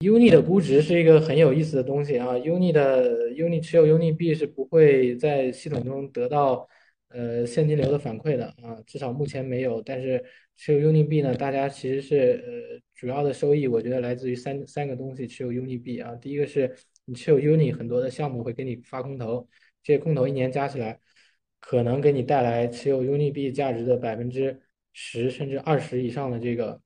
Uni 的估值是一个很有意思的东西啊。Uni 的 Uni 持有 Uni 币是不会在系统中得到呃现金流的反馈的啊，至少目前没有。但是持有 Uni 币呢，大家其实是呃主要的收益，我觉得来自于三三个东西。持有 Uni 币啊，第一个是你持有 Uni，很多的项目会给你发空投，这些空投一年加起来，可能给你带来持有 Uni 币价值的百分之十甚至二十以上的这个。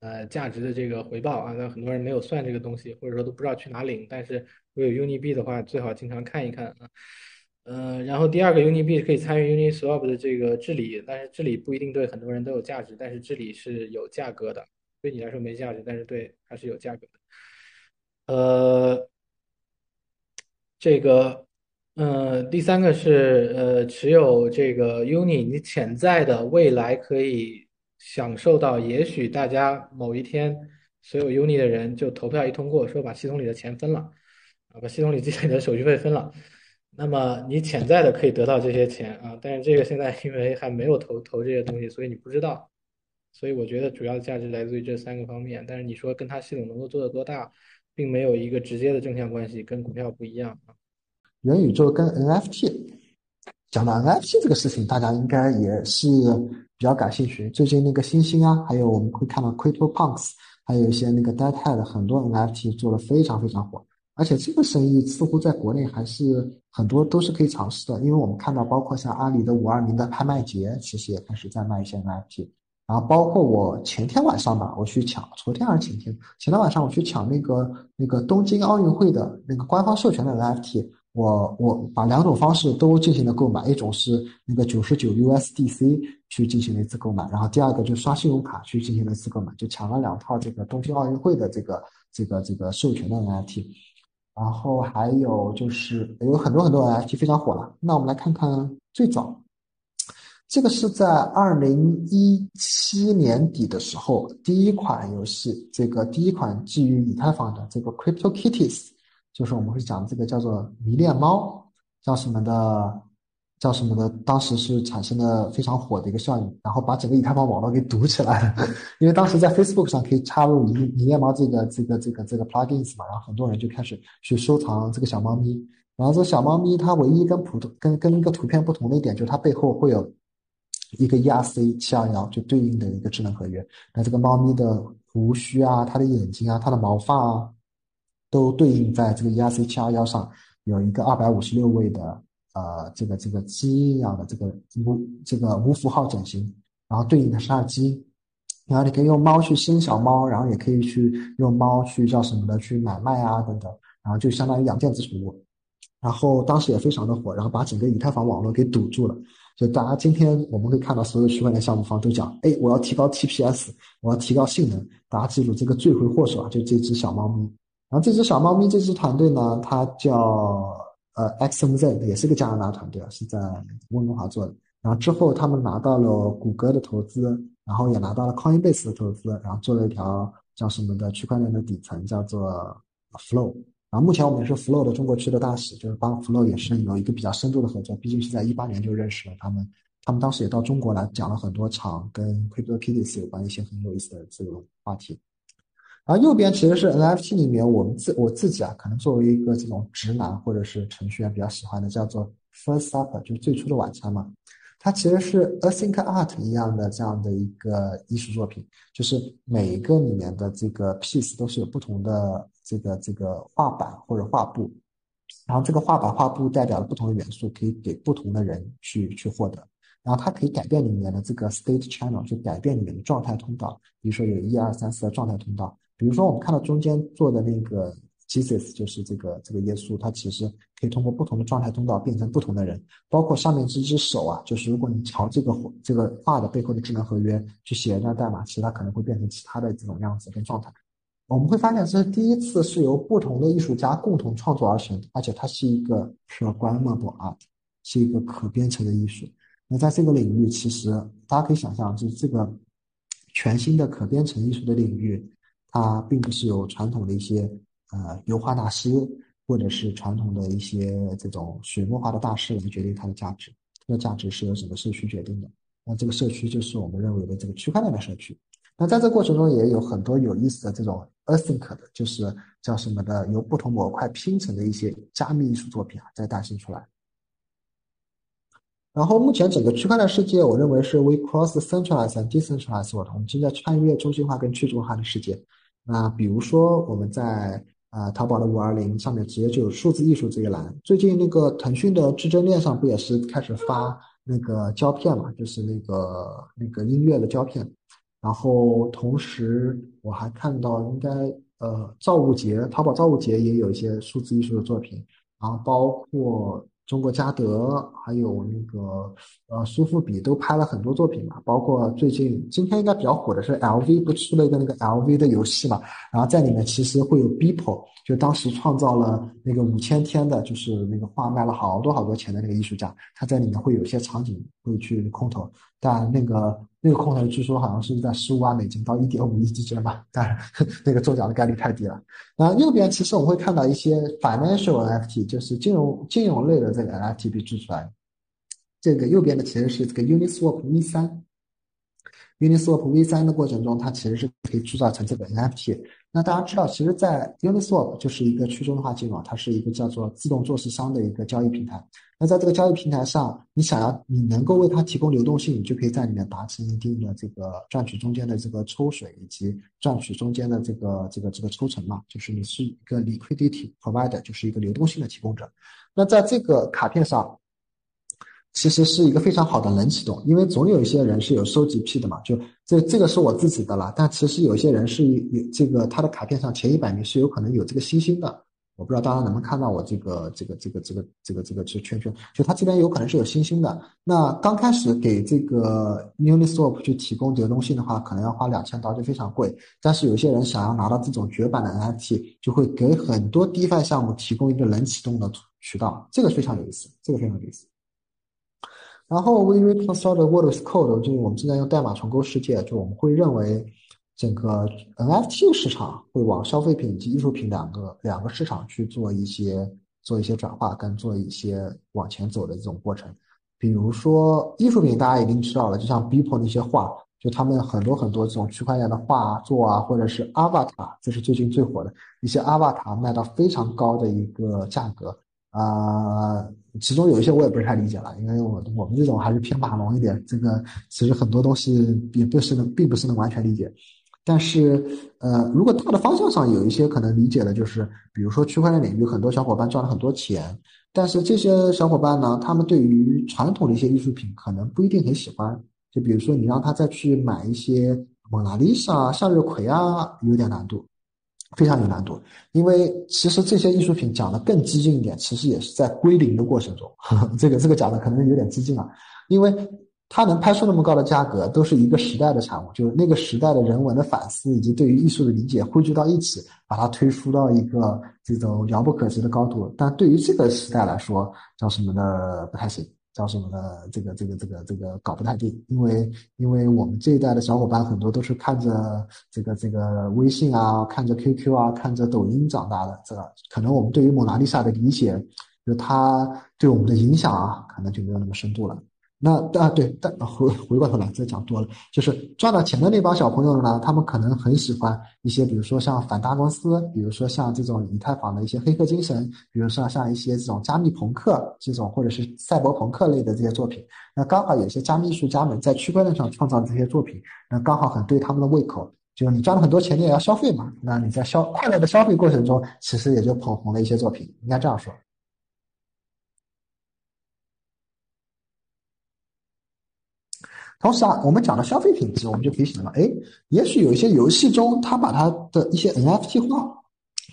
呃，价值的这个回报啊，那很多人没有算这个东西，或者说都不知道去哪领。但是如果有 Uni 币的话，最好经常看一看啊。呃，然后第二个 Uni 币可以参与 Uniswap 的这个治理，但是治理不一定对很多人都有价值，但是治理是有价格的，对你来说没价值，但是对它是有价格的。呃，这个，呃，第三个是呃，持有这个 Uni，你潜在的未来可以。享受到，也许大家某一天，所有 Uni 的人就投票一通过，说把系统里的钱分了，啊，把系统里积累的手续费分了，那么你潜在的可以得到这些钱啊，但是这个现在因为还没有投投这些东西，所以你不知道，所以我觉得主要价值来自于这三个方面，但是你说跟它系统能够做的多大，并没有一个直接的正向关系，跟股票不一样啊。元宇宙跟 NFT。讲到 NFT 这个事情，大家应该也是比较感兴趣。最近那个星星啊，还有我们会看到 Crypto Punks，还有一些那个 Dead Head，很多 NFT 做的非常非常火。而且这个生意似乎在国内还是很多都是可以尝试的，因为我们看到，包括像阿里的五二零的拍卖节，其实也开始在卖一些 NFT。然后包括我前天晚上吧，我去抢，昨天还是前天，前天晚上我去抢那个那个东京奥运会的那个官方授权的 NFT。我我把两种方式都进行了购买，一种是那个九十九 USDC 去进行了一次购买，然后第二个就刷信用卡去进行了一次购买，就抢了两套这个东京奥运会的这个这个这个授权的 NFT，然后还有就是有很多很多 NFT 非常火了。那我们来看看最早，这个是在二零一七年底的时候，第一款游戏，这个第一款基于以太坊的这个 Crypto Kitties。就是我们会讲这个叫做迷恋猫，叫什么的，叫什么的，当时是产生了非常火的一个效应，然后把整个以太坊网络给堵起来了。因为当时在 Facebook 上可以插入迷迷恋猫这个这个这个这个 plugins 嘛，然后很多人就开始去收藏这个小猫咪。然后这小猫咪它唯一跟普通跟跟一个图片不同的一点，就是它背后会有一个 ERC 七二幺就对应的一个智能合约。那这个猫咪的胡须啊，它的眼睛啊，它的毛发啊。都对应在这个 ERC 七二幺上有一个二百五十六位的呃这个这个基因一样的这个无这个无符号整形，然后对应的是它的基因，然后你可以用猫去生小猫，然后也可以去用猫去叫什么的去买卖啊等等，然后就相当于养电子宠物，然后当时也非常的火，然后把整个以太坊网络给堵住了，就大家今天我们会看到所有区块链项目方都讲，哎，我要提高 TPS，我要提高性能，大家记住这个罪魁祸首啊，就这只小猫咪。然后这只小猫咪，这支团队呢，它叫呃 XMZ，也是个加拿大团队，是在温哥华做的。然后之后他们拿到了谷歌的投资，然后也拿到了 Coinbase 的投资，然后做了一条叫什么的区块链的底层，叫做 Flow。然后目前我们也是 Flow 的中国区的大使，就是帮 Flow 也是有一个比较深度的合作，毕竟是在一八年就认识了他们，他们当时也到中国来讲了很多场跟 CryptoKitties 有关一些很有意思的这种话题。然后右边其实是 NFT 里面我们自我自己啊，可能作为一个这种直男或者是程序员比较喜欢的，叫做 First Supper，就是最初的晚餐嘛。它其实是 Async Art 一样的这样的一个艺术作品，就是每一个里面的这个 piece 都是有不同的这个这个画板或者画布，然后这个画板画布代表了不同的元素，可以给不同的人去去获得。然后它可以改变里面的这个 state channel，就改变里面的状态通道，比如说有一二三四的状态通道。比如说，我们看到中间做的那个 Jesus，就是这个这个耶稣，他其实可以通过不同的状态通道变成不同的人。包括上面这只手啊，就是如果你朝这个这个画的背后的智能合约去写一段代码，其实它可能会变成其他的这种样子跟状态。我们会发现，这是第一次是由不同的艺术家共同创作而成，而且它是一个 programmable art，是一个可编程的艺术。那在这个领域，其实大家可以想象，就是这个全新的可编程艺术的领域。它并不是由传统的一些呃油画大师，或者是传统的一些这种水墨画的大师来决定它的价值。它的价值是由整个社区决定的。那这个社区就是我们认为的这个区块链的社区。那在这过程中也有很多有意思的这种 async 的，就是叫什么的，由不同模块拼成的一些加密艺术作品啊，在诞生出来。然后目前整个区块链世界，我认为是 we cross centralized and Decentralized，我们正在穿越中心化跟去中心化的世界。那比如说我们在呃淘宝的五二零上面直接就有数字艺术这一栏。最近那个腾讯的至臻链上不也是开始发那个胶片嘛，就是那个那个音乐的胶片。然后同时我还看到应该呃造物节，淘宝造物节也有一些数字艺术的作品，然后包括。中国嘉德还有那个呃苏富比都拍了很多作品嘛，包括最近今天应该比较火的是 LV 不出了一个那个 LV 的游戏嘛，然后在里面其实会有 Beeple，就当时创造了那个五千天的，就是那个画卖了好多好多钱的那个艺术家，他在里面会有一些场景会去空投，但那个。那个空头据说好像是在十五万美金到一点五亿之间吧，但那个中奖的概率太低了。然后右边其实我们会看到一些 financial NFT，就是金融金融类的这个 NFT 被制出来。这个右边的其实是这个 Uniswap V 三。Uniswap V 三的过程中，它其实是可以铸造成这个 NFT。那大家知道，其实，在 Uniswap 就是一个去中心化金融，它是一个叫做自动做市商的一个交易平台。那在这个交易平台上，你想要你能够为它提供流动性，你就可以在里面达成一定的这个赚取中间的这个抽水，以及赚取中间的这个这个这个抽成嘛，就是你是一个 liquidity provider，就是一个流动性的提供者。那在这个卡片上，其实是一个非常好的冷启动，因为总有一些人是有收集癖的嘛，就这这个是我自己的了，但其实有一些人是有这个他的卡片上前一百名是有可能有这个星星的。我不知道大家能不能看到我这个这个这个这个这个这个这圈圈，就他这边有可能是有星星的。那刚开始给这个 Uniswap 去提供流动性的话，可能要花两千刀，就非常贵。但是有些人想要拿到这种绝版的 NFT，就会给很多 DeFi 项目提供一个冷启动的渠道，这个非常有意思，这个非常有意思。然后 We reconcile the world with code，就是我们正在用代码重构世界，就我们会认为。整个 NFT 市场会往消费品以及艺术品两个两个市场去做一些做一些转化，跟做一些往前走的这种过程。比如说艺术品，大家已经知道了，就像 b e p o 那些画，就他们很多很多这种区块链的画作啊，或者是 Avatar，这是最近最火的一些 Avatar，卖到非常高的一个价格啊。其中有一些我也不是太理解了，因为我我们这种还是偏码农一点，这个其实很多东西也不是能，并不是能完全理解。但是，呃，如果大的方向上有一些可能理解的，就是比如说区块链领域，很多小伙伴赚了很多钱，但是这些小伙伴呢，他们对于传统的一些艺术品可能不一定很喜欢。就比如说你让他再去买一些蒙娜丽莎、向日葵啊，有点难度，非常有难度。因为其实这些艺术品讲的更激进一点，其实也是在归零的过程中。呵 呵这个这个讲的可能有点激进啊，因为。它能拍出那么高的价格，都是一个时代的产物，就是那个时代的人文的反思以及对于艺术的理解汇聚到一起，把它推出到一个这种遥不可及的高度。但对于这个时代来说，叫什么的不太行，叫什么的这个这个这个这个搞不太定，因为因为我们这一代的小伙伴很多都是看着这个这个微信啊，看着 QQ 啊，看着抖音长大的，这可能我们对于蒙娜丽莎的理解，就它对我们的影响啊，可能就没有那么深度了。那啊对，但回回过头来，再讲多了，就是赚到钱的那帮小朋友呢，他们可能很喜欢一些，比如说像反大公司，比如说像这种以太坊的一些黑客精神，比如说像一些这种加密朋克这种，或者是赛博朋克类的这些作品。那刚好有些加密艺术家们在区块链上创造这些作品，那刚好很对他们的胃口。就是你赚了很多钱，你也要消费嘛，那你在消快乐的消费过程中，其实也就捧红了一些作品，应该这样说。同时啊，我们讲到消费品质，我们就可以想到，哎，也许有一些游戏中，它把它的一些 NFT 化，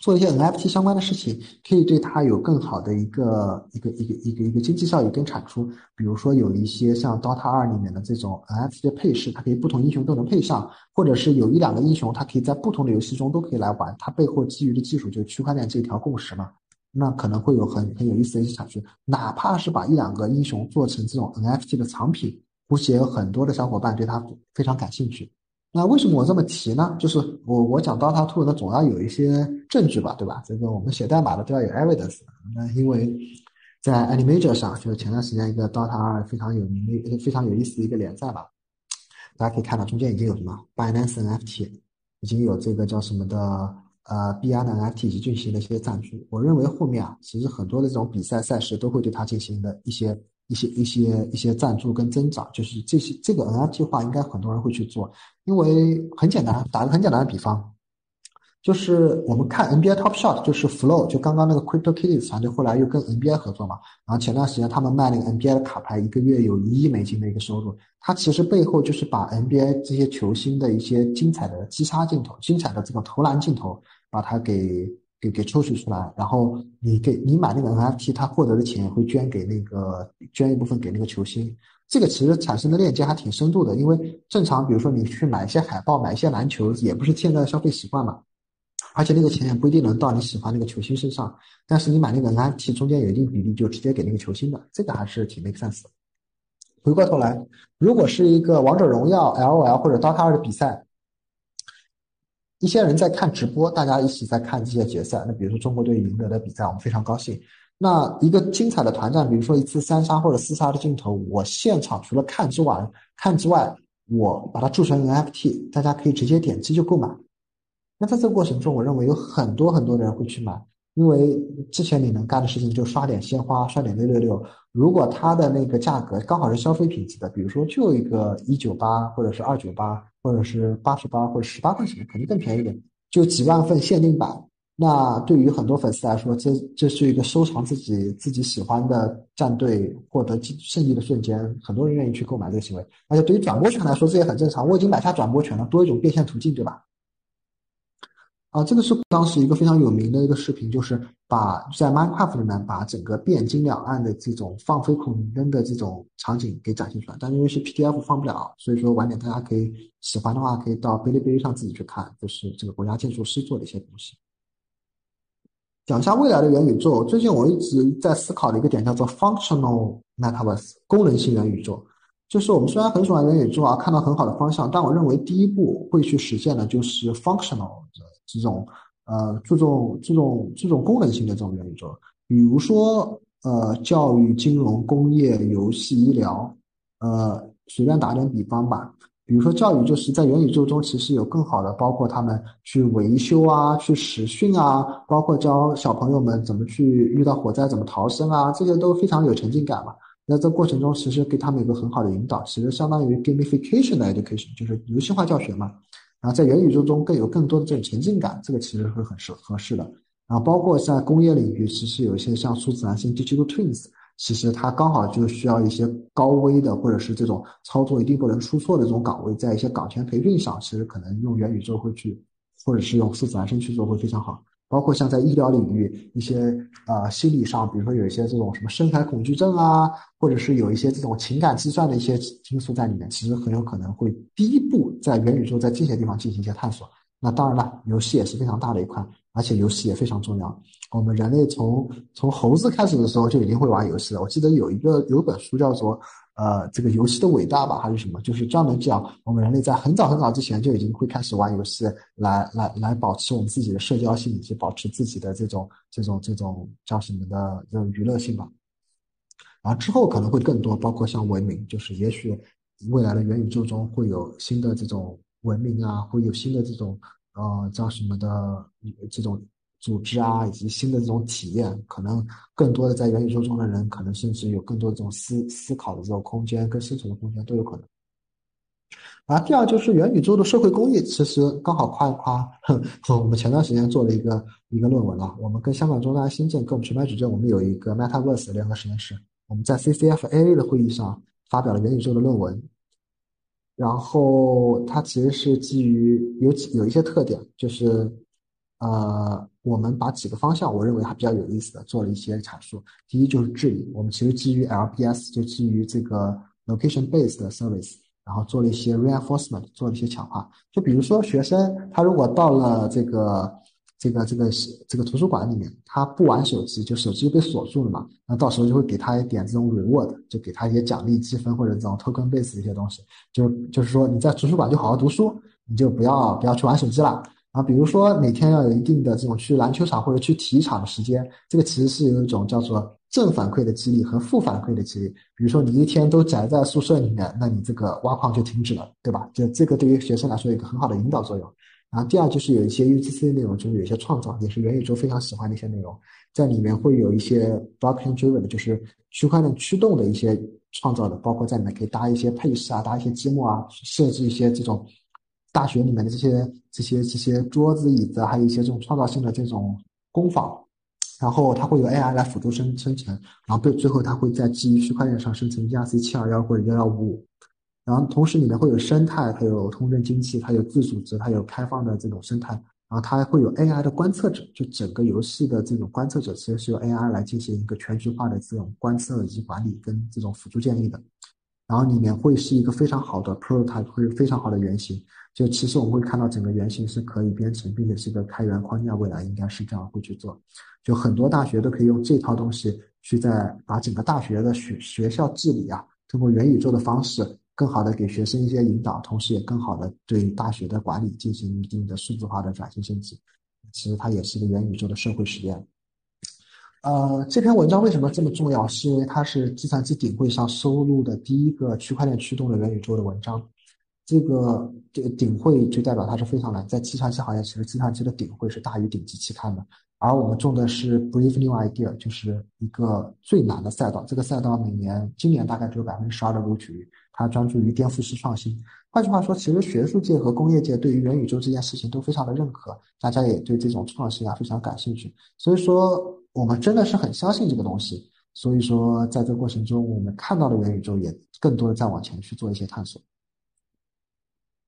做一些 NFT 相关的事情，可以对它有更好的一个一个一个一个一个经济效益跟产出。比如说有一些像 DOTA 二里面的这种 NFT 的配饰，它可以不同英雄都能配上，或者是有一两个英雄，它可以在不同的游戏中都可以来玩。它背后基于的技术就是区块链这条共识嘛，那可能会有很很有意思的一些产出。哪怕是把一两个英雄做成这种 NFT 的藏品。估计也有很多的小伙伴对它非常感兴趣。那为什么我这么提呢？就是我我讲 DOTA Two 总要有一些证据吧，对吧？这个我们写代码的都要有 evidence。那因为在 Animator 上，就是前段时间一个 DOTA 二非常有名的、非常有意思的一个连载吧，大家可以看到中间已经有什么 Binance NFT，已经有这个叫什么的呃 BNFT 以及进行了一些赞助。我认为后面啊，其实很多的这种比赛赛事都会对它进行的一些一些一些一些赞助跟增长，就是这些这个 NFT 化应该很多人会去做，因为很简单，打个很简单的比方。就是我们看 NBA Top Shot，就是 Flow，就刚刚那个 Crypto Kitties 团队后来又跟 NBA 合作嘛，然后前段时间他们卖那个 NBA 的卡牌，一个月有一亿美金的一个收入。它其实背后就是把 NBA 这些球星的一些精彩的击杀镜头、精彩的这个投篮镜头，把它给给给抽取出来，然后你给你买那个 NFT，他获得的钱会捐给那个捐一部分给那个球星。这个其实产生的链接还挺深度的，因为正常比如说你去买一些海报、买一些篮球，也不是现在的消费习惯嘛。而且那个钱也不一定能到你喜欢那个球星身上，但是你买那个 NFT 中间有一定比例就直接给那个球星的，这个还是挺 make sense。回过头来，如果是一个王者荣耀、LOL 或者 DOTA 二的比赛，一些人在看直播，大家一起在看这些决赛。那比如说中国队赢得的比赛，我们非常高兴。那一个精彩的团战，比如说一次三杀或者四杀的镜头，我现场除了看之外，看之外，我把它铸成 NFT，大家可以直接点击就购买。那在这个过程中，我认为有很多很多的人会去买，因为之前你能干的事情就刷点鲜花，刷点六六六。如果它的那个价格刚好是消费品级的，比如说就一个一九八，或者是二九八，或者是八十八或者十八块钱，肯定更便宜点，就几万份限定版。那对于很多粉丝来说，这这是一个收藏自己自己喜欢的战队获得胜利的瞬间，很多人愿意去购买这个行为。而且对于转播权来说，这也很正常，我已经买下转播权了，多一种变现途径，对吧？啊，这个是当时一个非常有名的一个视频，就是把在 Minecraft 里面把整个汴京两岸的这种放飞孔明灯的这种场景给展现出来，但因为是 PDF 放不了，所以说晚点大家可以喜欢的话，可以到哔哩哔哩上自己去看，就是这个国家建筑师做的一些东西。讲一下未来的元宇宙，最近我一直在思考的一个点叫做 Functional Metaverse，功能性元宇宙。就是我们虽然很喜欢元宇宙啊，看到很好的方向，但我认为第一步会去实现的就是 Functional。这种呃注重注重注重功能性的这种元宇宙，比如说呃教育、金融、工业、游戏、医疗，呃随便打点比方吧。比如说教育，就是在元宇宙中其实有更好的，包括他们去维修啊、去实训啊，包括教小朋友们怎么去遇到火灾怎么逃生啊，这些都非常有沉浸感嘛。那这过程中其实给他们一个很好的引导，其实相当于 gamification 的 education，就是游戏化教学嘛。然后在元宇宙中更有更多的这种沉浸感，这个其实会很适合适的。然后包括在工业领域，其实有一些像数字男性 Digital Twins，其实它刚好就需要一些高危的或者是这种操作一定不能出错的这种岗位，在一些岗前培训上，其实可能用元宇宙会去，或者是用数字男生去做会非常好。包括像在医疗领域，一些呃心理上，比如说有一些这种什么深海恐惧症啊，或者是有一些这种情感计算的一些因素在里面，其实很有可能会第一步在元宇宙在这些地方进行一些探索。那当然了，游戏也是非常大的一块，而且游戏也非常重要。我们人类从从猴子开始的时候就已经会玩游戏了。我记得有一个有本书叫做。呃，这个游戏的伟大吧，还是什么？就是专门讲我们人类在很早很早之前就已经会开始玩游戏，来来来保持我们自己的社交性，以及保持自己的这种这种这种叫什么的这种娱乐性吧。然后之后可能会更多，包括像文明，就是也许未来的元宇宙中会有新的这种文明啊，会有新的这种呃叫什么的这种。组织啊，以及新的这种体验，可能更多的在元宇宙中的人，可能甚至有更多这种思思考的这种空间跟生存的空间都有可能。啊，第二就是元宇宙的社会公益，其实刚好夸一夸，我们前段时间做了一个一个论文啊，我们跟香港中大新建跟我们全班主任，我们有一个 MetaVerse 联合实验室，我们在 CCF A 的会议上发表了元宇宙的论文，然后它其实是基于有有一些特点，就是呃。我们把几个方向，我认为还比较有意思的做了一些阐述。第一就是治理，我们其实基于 LBS，就基于这个 location based service，然后做了一些 reinforcement，做了一些强化。就比如说学生他如果到了这个这个这个这个图书馆里面，他不玩手机，就手机被锁住了嘛，那到时候就会给他一点这种 reward，就给他一些奖励积分或者这种 token based 一些东西。就就是说你在图书馆就好好读书，你就不要不要去玩手机了。啊，比如说每天要有一定的这种去篮球场或者去体育场的时间，这个其实是有一种叫做正反馈的激励和负反馈的激励。比如说你一天都宅在宿舍里面，那你这个挖矿就停止了，对吧？就这个对于学生来说有一个很好的引导作用。然后第二就是有一些 UGC 的内容，就是有一些创造，也是元宇宙非常喜欢的一些内容，在里面会有一些 blockchain driven 的，就是区块链驱动的一些创造的，包括在里面可以搭一些配饰啊，搭一些积木啊，设置一些这种大学里面的这些这些这些桌子椅子，还有一些这种创造性的这种工坊。然后它会有 AI 来辅助生生成，然后最最后它会在基于区块链上生成 ERC 七二幺或者幺幺五五，然后同时里面会有生态，还有通证经济，它有自组织，它有开放的这种生态，然后它还会有 AI 的观测者，就整个游戏的这种观测者其实是由 AI 来进行一个全局化的这种观测以及管理跟这种辅助建立的，然后里面会是一个非常好的 prototype，会非常好的原型。就其实我们会看到整个原型是可以编程，并且是一个开源框架，未来应该是这样会去做。就很多大学都可以用这套东西去在把整个大学的学学校治理啊，通过元宇宙的方式，更好的给学生一些引导，同时也更好的对大学的管理进行一定的数字化的转型升级。其实它也是一个元宇宙的社会实验。呃，这篇文章为什么这么重要？是因为它是计算机顶会上收录的第一个区块链驱动的元宇宙的文章。这个这个顶会就代表它是非常难，在计算机行业，其实计算机的顶会是大于顶级期刊的。而我们中的是 Brave New Idea，就是一个最难的赛道。这个赛道每年今年大概只有百分之十二的录取率，它专注于颠覆式创新。换句话说，其实学术界和工业界对于元宇宙这件事情都非常的认可，大家也对这种创新啊非常感兴趣。所以说，我们真的是很相信这个东西。所以说，在这过程中，我们看到的元宇宙也更多的在往前去做一些探索。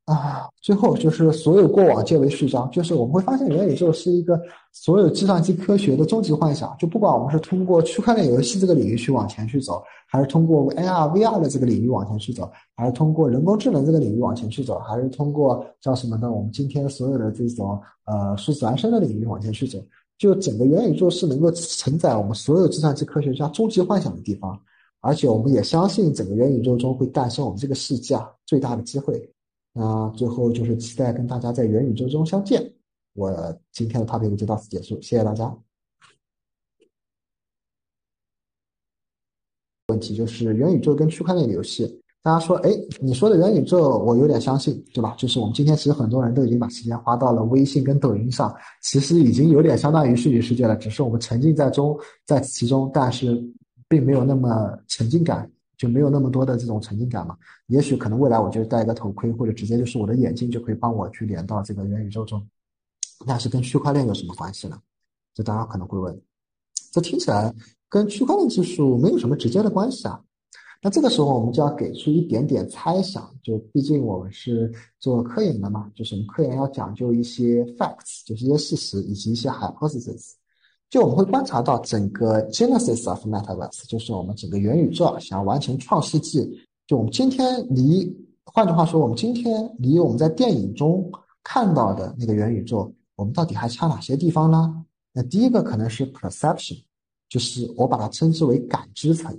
啊，最后就是所有过往皆为序章，就是我们会发现元宇宙是一个所有计算机科学的终极幻想。就不管我们是通过区块链游戏这个领域去往前去走，还是通过 AR、VR 的这个领域往前去走，还是通过人工智能这个领域往前去走，还是通过叫什么呢？我们今天所有的这种呃数字孪生的领域往前去走，就整个元宇宙是能够承载我们所有计算机科学家终极幻想的地方。而且我们也相信，整个元宇宙中会诞生我们这个世界啊最大的机会。那最后就是期待跟大家在元宇宙中相见。我今天的 topic 就到此结束，谢谢大家。问题就是元宇宙跟区块链游戏，大家说，哎，你说的元宇宙我有点相信，对吧？就是我们今天其实很多人都已经把时间花到了微信跟抖音上，其实已经有点相当于虚拟世界了，只是我们沉浸在中，在其中，但是并没有那么沉浸感。就没有那么多的这种沉浸感嘛？也许可能未来我就戴一个头盔，或者直接就是我的眼镜就可以帮我去连到这个元宇宙中。那是跟区块链有什么关系呢？这大家可能会问，这听起来跟区块链技术没有什么直接的关系啊。那这个时候我们就要给出一点点猜想，就毕竟我们是做科研的嘛，就是我们科研要讲究一些 facts，就是一些事实以及一些 hypothesis。就我们会观察到整个 genesis of metaverse，就是我们整个元宇宙想要完成创世纪。就我们今天离，换句话说，我们今天离我们在电影中看到的那个元宇宙，我们到底还差哪些地方呢？那第一个可能是 perception，就是我把它称之为感知层。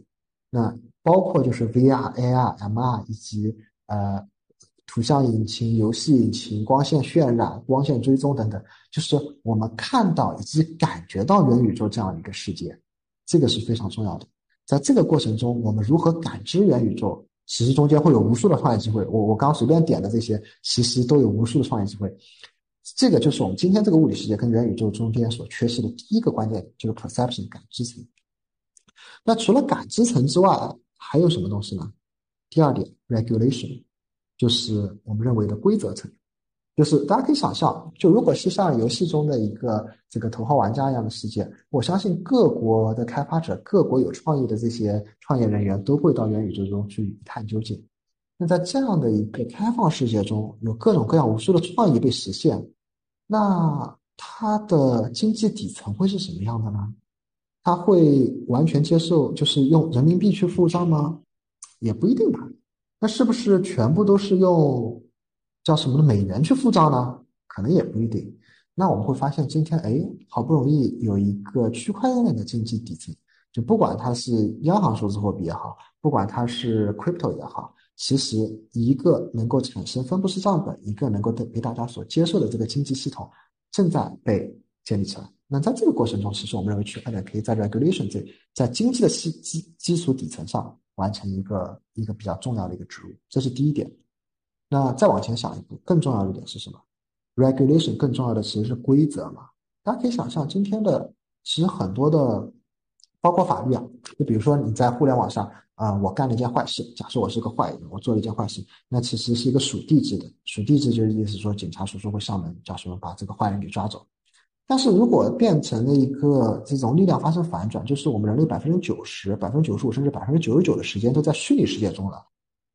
那包括就是 VR、AR、MR 以及呃。图像引擎、游戏引擎、光线渲染、光线追踪等等，就是我们看到以及感觉到元宇宙这样一个世界，这个是非常重要的。在这个过程中，我们如何感知元宇宙，其实中间会有无数的创业机会。我我刚随便点的这些，其实都有无数的创业机会。这个就是我们今天这个物理世界跟元宇宙中间所缺失的第一个关键，就是 perception 感知层。那除了感知层之外，还有什么东西呢？第二点，regulation。就是我们认为的规则层，就是大家可以想象，就如果是像游戏中的一个这个头号玩家一样的世界，我相信各国的开发者、各国有创意的这些创业人员都会到元宇宙中去一探究竟。那在这样的一个开放世界中，有各种各样无数的创意被实现，那它的经济底层会是什么样的呢？它会完全接受就是用人民币去付账吗？也不一定吧。那是不是全部都是用叫什么的美元去付账呢？可能也不一定。那我们会发现，今天哎，好不容易有一个区块链的经济底层，就不管它是央行数字货币也好，不管它是 crypto 也好，其实一个能够产生分布式账本，一个能够被被大家所接受的这个经济系统，正在被建立起来。那在这个过程中，其实我们认为区块链可以在 regulation 这在经济的基基基础底层上。完成一个一个比较重要的一个植入，这是第一点。那再往前想一步，更重要的一点是什么？regulation，更重要的其实是规则嘛。大家可以想象，今天的其实很多的，包括法律啊，就比如说你在互联网上啊，我干了一件坏事，假设我是个坏人，我做了一件坏事，那其实是一个属地制的，属地制就是意思说警察叔叔会上门，叫什么把这个坏人给抓走。但是如果变成了一个这种力量发生反转，就是我们人类百分之九十、百分之九十五甚至百分之九十九的时间都在虚拟世界中了，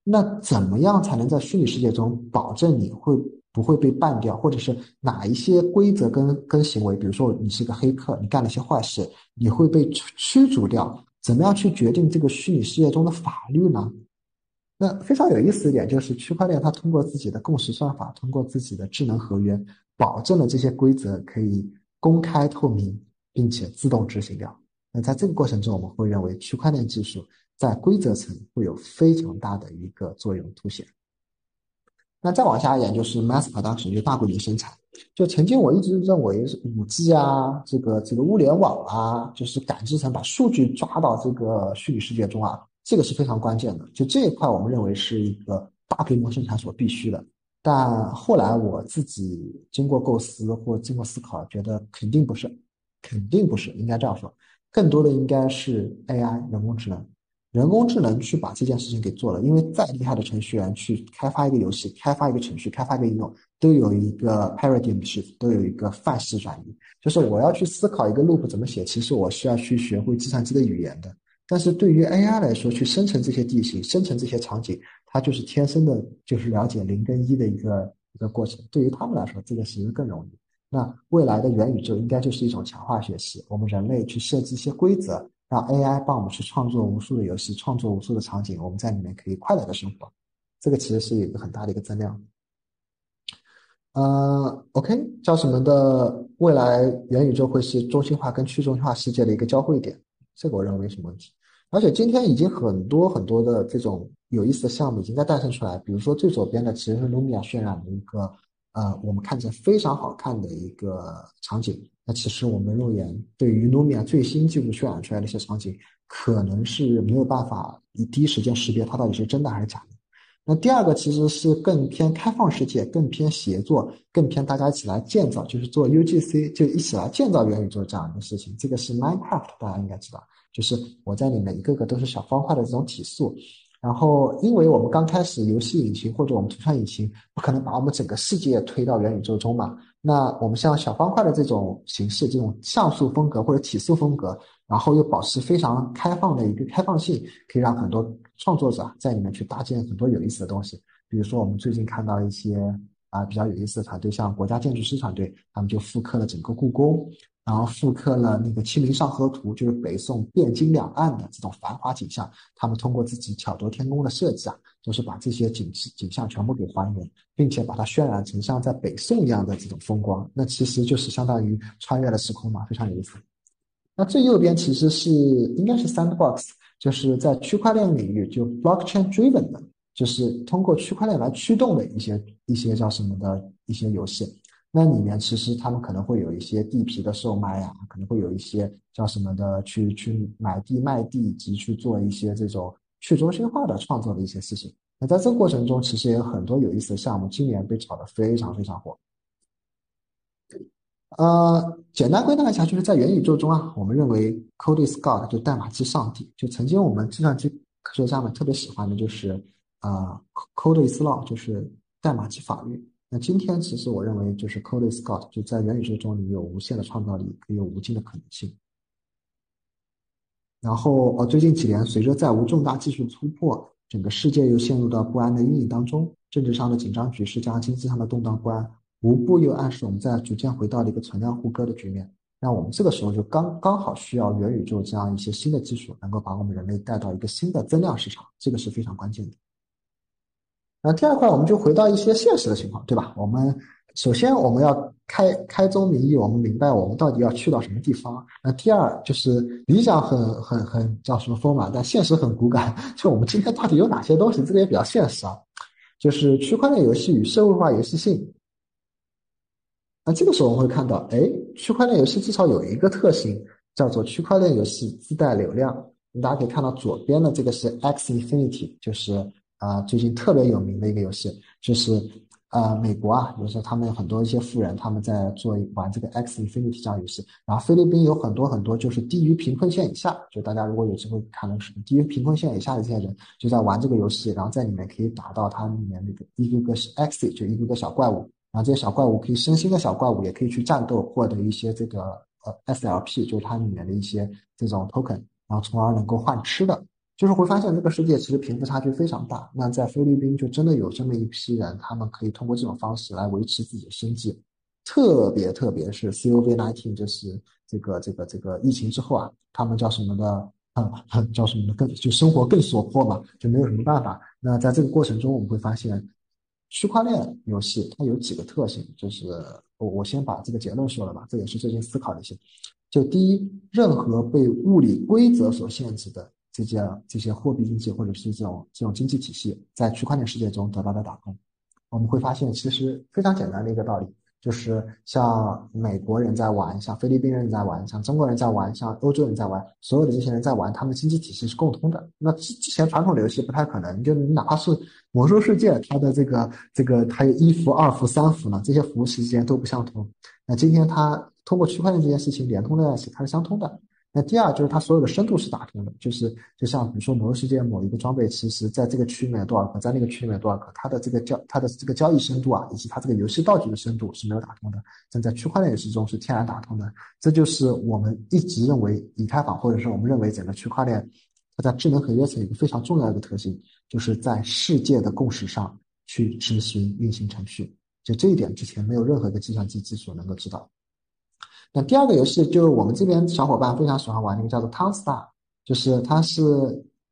那怎么样才能在虚拟世界中保证你会不会被办掉，或者是哪一些规则跟跟行为，比如说你是一个黑客，你干了一些坏事，你会被驱逐掉？怎么样去决定这个虚拟世界中的法律呢？那非常有意思一点就是，区块链它通过自己的共识算法，通过自己的智能合约，保证了这些规则可以。公开透明，并且自动执行掉。那在这个过程中，我们会认为区块链技术在规则层会有非常大的一个作用凸显。那再往下一点就是 Master 当时就大规模生产。就曾经我一直认为五 G 啊，这个这个物联网啊，就是感知层把数据抓到这个虚拟世界中啊，这个是非常关键的。就这一块，我们认为是一个大规模生产所必须的。但后来我自己经过构思或经过思考，觉得肯定不是，肯定不是，应该这样说，更多的应该是 AI 人工智能，人工智能去把这件事情给做了。因为再厉害的程序员去开发一个游戏、开发一个程序、开发一个应用，都有一个 paradigm shift，都有一个范式转移。就是我要去思考一个 loop 怎么写，其实我需要去学会计算机的语言的。但是对于 AI 来说，去生成这些地形、生成这些场景。它就是天生的，就是了解零跟一的一个一个过程。对于他们来说，这个其实更容易。那未来的元宇宙应该就是一种强化学习，我们人类去设计一些规则，让 AI 帮我们去创作无数的游戏，创作无数的场景，我们在里面可以快乐的生活。这个其实是一个很大的一个增量。呃，OK，叫什么的？未来元宇宙会是中心化跟去中心化世界的一个交汇点，这个我认为没什么问题。而且今天已经很多很多的这种。有意思的项目已经在诞生出来，比如说最左边的其实是 Lumia 渲染的一个，呃，我们看着非常好看的一个场景。那其实我们肉眼对于 Lumia 最新技术渲染出来的一些场景，可能是没有办法以第一时间识别它到底是真的还是假的。那第二个其实是更偏开放世界，更偏协作，更偏大家一起来建造，就是做 UGC，就一起来建造元宇宙这样一个事情。这个是 Minecraft，大家应该知道，就是我在里面一个个都是小方块的这种体素。然后，因为我们刚开始游戏引擎或者我们图像引擎不可能把我们整个世界推到元宇宙中嘛，那我们像小方块的这种形式，这种像素风格或者体素风格，然后又保持非常开放的一个开放性，可以让很多创作者在里面去搭建很多有意思的东西。比如说，我们最近看到一些啊比较有意思的团队，像国家建筑师团队，他们就复刻了整个故宫。然后复刻了那个《清明上河图》，就是北宋汴京两岸的这种繁华景象。他们通过自己巧夺天工的设计啊，就是把这些景景象全部给还原，并且把它渲染成像在北宋一样的这种风光。那其实就是相当于穿越了时空嘛，非常有意思。那最右边其实是应该是 Sandbox，就是在区块链领域就 Blockchain Driven 的，就是通过区块链来驱动的一些一些叫什么的一些游戏。那里面其实他们可能会有一些地皮的售卖啊，可能会有一些叫什么的去去买地卖地，以及去做一些这种去中心化的创作的一些事情。那在这个过程中，其实也有很多有意思的项目，今年被炒得非常非常火。呃，简单归纳一下，就是在元宇宙中啊，我们认为 Code is God，就代码之上帝。就曾经我们计算机科学家们特别喜欢的就是啊，Code is Law，就是代码及法律。那今天其实我认为就是 Code is God，就在元宇宙中你有无限的创造力，可以有无尽的可能性。然后呃，最近几年随着再无重大技术突破，整个世界又陷入到不安的阴影当中，政治上的紧张局势加上经济上的动荡不安，无不又暗示我们在逐渐回到了一个存量互割的局面。那我们这个时候就刚刚好需要元宇宙这样一些新的技术，能够把我们人类带到一个新的增量市场，这个是非常关键的。那第二块，我们就回到一些现实的情况，对吧？我们首先我们要开开宗明义，我们明白我们到底要去到什么地方。那第二就是理想很很很叫什么丰满，但现实很骨感。就我们今天到底有哪些东西？这个也比较现实啊。就是区块链游戏与社会化游戏性。那这个时候我们会看到，哎，区块链游戏至少有一个特性，叫做区块链游戏自带流量。大家可以看到左边的这个是 X Infinity，就是。啊，最近特别有名的一个游戏，就是呃，美国啊，比如说他们有很多一些富人，他们在做玩这个 X Infinity 这样游戏。然后菲律宾有很多很多就是低于贫困线以下，就大家如果有机会看的是低于贫困线以下的这些人，就在玩这个游戏，然后在里面可以打到它里面那个一个个 X，就一个个小怪物，然后这些小怪物可以升星的小怪物，也可以去战斗，获得一些这个呃 SLP，就是它里面的一些这种 token，然后从而能够换吃的。就是会发现这个世界其实贫富差距非常大。那在菲律宾就真的有这么一批人，他们可以通过这种方式来维持自己的生计。特别特别是 COVID-19，就是这个这个这个疫情之后啊，他们叫什么的啊？叫什么的？更就生活更所迫嘛，就没有什么办法。那在这个过程中，我们会发现，区块链游戏它有几个特性，就是我我先把这个结论说了吧，这也是最近思考的一些。就第一，任何被物理规则所限制的。这些这些货币经济或者是这种这种经济体系在区块链世界中得到的打通，我们会发现其实非常简单的一个道理，就是像美国人在玩，像菲律宾人在玩，像中国人在玩，像欧洲人在玩，所有的这些人在玩，他们的经济体系是共通的。那之之前传统的游戏不太可能，就哪怕是魔兽世界，它的这个这个它有一服、二服、三服呢，这些服务器之间都不相通。那今天它通过区块链这件事情连通在一起，它是相通的。那第二就是它所有的深度是打通的，就是就像比如说魔兽世界某一个装备，其实在这个区里面多少个，在那个区里面多少个，它的这个交它的这个交易深度啊，以及它这个游戏道具的深度是没有打通的，但在区块链游戏中是天然打通的。这就是我们一直认为以太坊，或者说我们认为整个区块链它在智能合约层一个非常重要的一个特性，就是在世界的共识上去执行运行程序。就这一点，之前没有任何一个计算机技术能够知道。那第二个游戏就是我们这边小伙伴非常喜欢玩那个叫做 Town Star，就是它是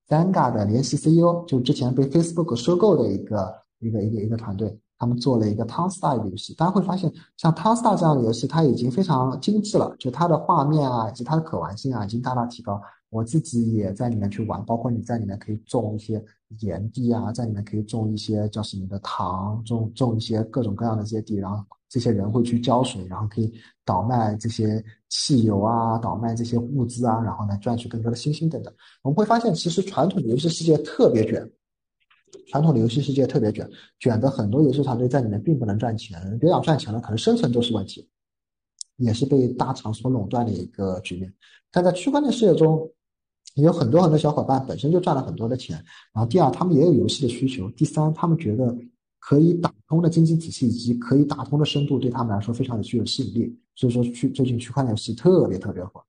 Zanga 的联席 CEO，就之前被 Facebook 收购的一个一个一个一个团队，他们做了一个 Town Star 的游戏。大家会发现，像 Town Star 这样的游戏，它已经非常精致了，就它的画面啊以及它的可玩性啊，已经大大提高。我自己也在里面去玩，包括你在里面可以种一些盐地啊，在里面可以种一些叫什么的糖，种种一些各种各样的这些地，然后。这些人会去浇水，然后可以倒卖这些汽油啊，倒卖这些物资啊，然后来赚取更多的星星等等。我们会发现，其实传统游戏世界特别卷，传统的游戏世界特别卷，卷的很多游戏团队在里面并不能赚钱，别讲赚钱了，可能生存都是问题，也是被大厂所垄断的一个局面。但在区块链世界中，有很多很多小伙伴本身就赚了很多的钱，然后第二，他们也有游戏的需求，第三，他们觉得。可以打通的经济体系以及可以打通的深度，对他们来说非常的具有吸引力。所以说，区最近区块链游戏特别特别火。